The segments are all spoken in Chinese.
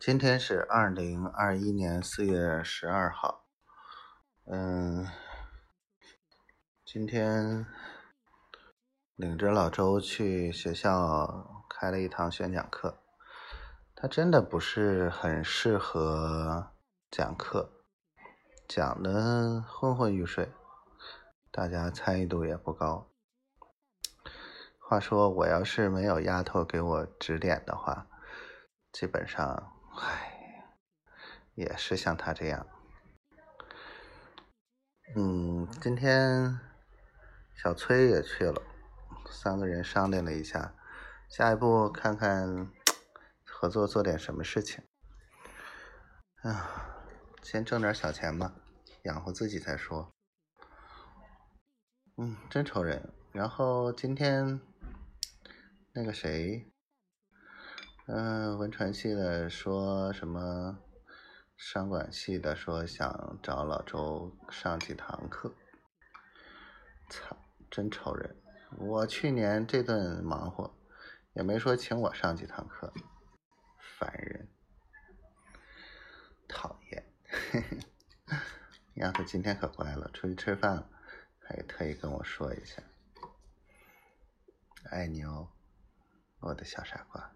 今天是二零二一年四月十二号，嗯，今天领着老周去学校开了一堂宣讲课，他真的不是很适合讲课，讲的昏昏欲睡，大家参与度也不高。话说，我要是没有丫头给我指点的话，基本上，唉，也是像他这样。嗯，今天小崔也去了，三个人商量了一下，下一步看看合作做点什么事情。啊，先挣点小钱吧，养活自己再说。嗯，真愁人。然后今天。那个谁，嗯，文传系的说什么？商管系的说想找老周上几堂课。操，真愁人！我去年这顿忙活，也没说请我上几堂课。烦人，讨厌。嘿嘿，丫头今天可乖了，出去吃饭了，还特意跟我说一下，爱你哦。我的小傻瓜，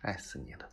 爱死你了。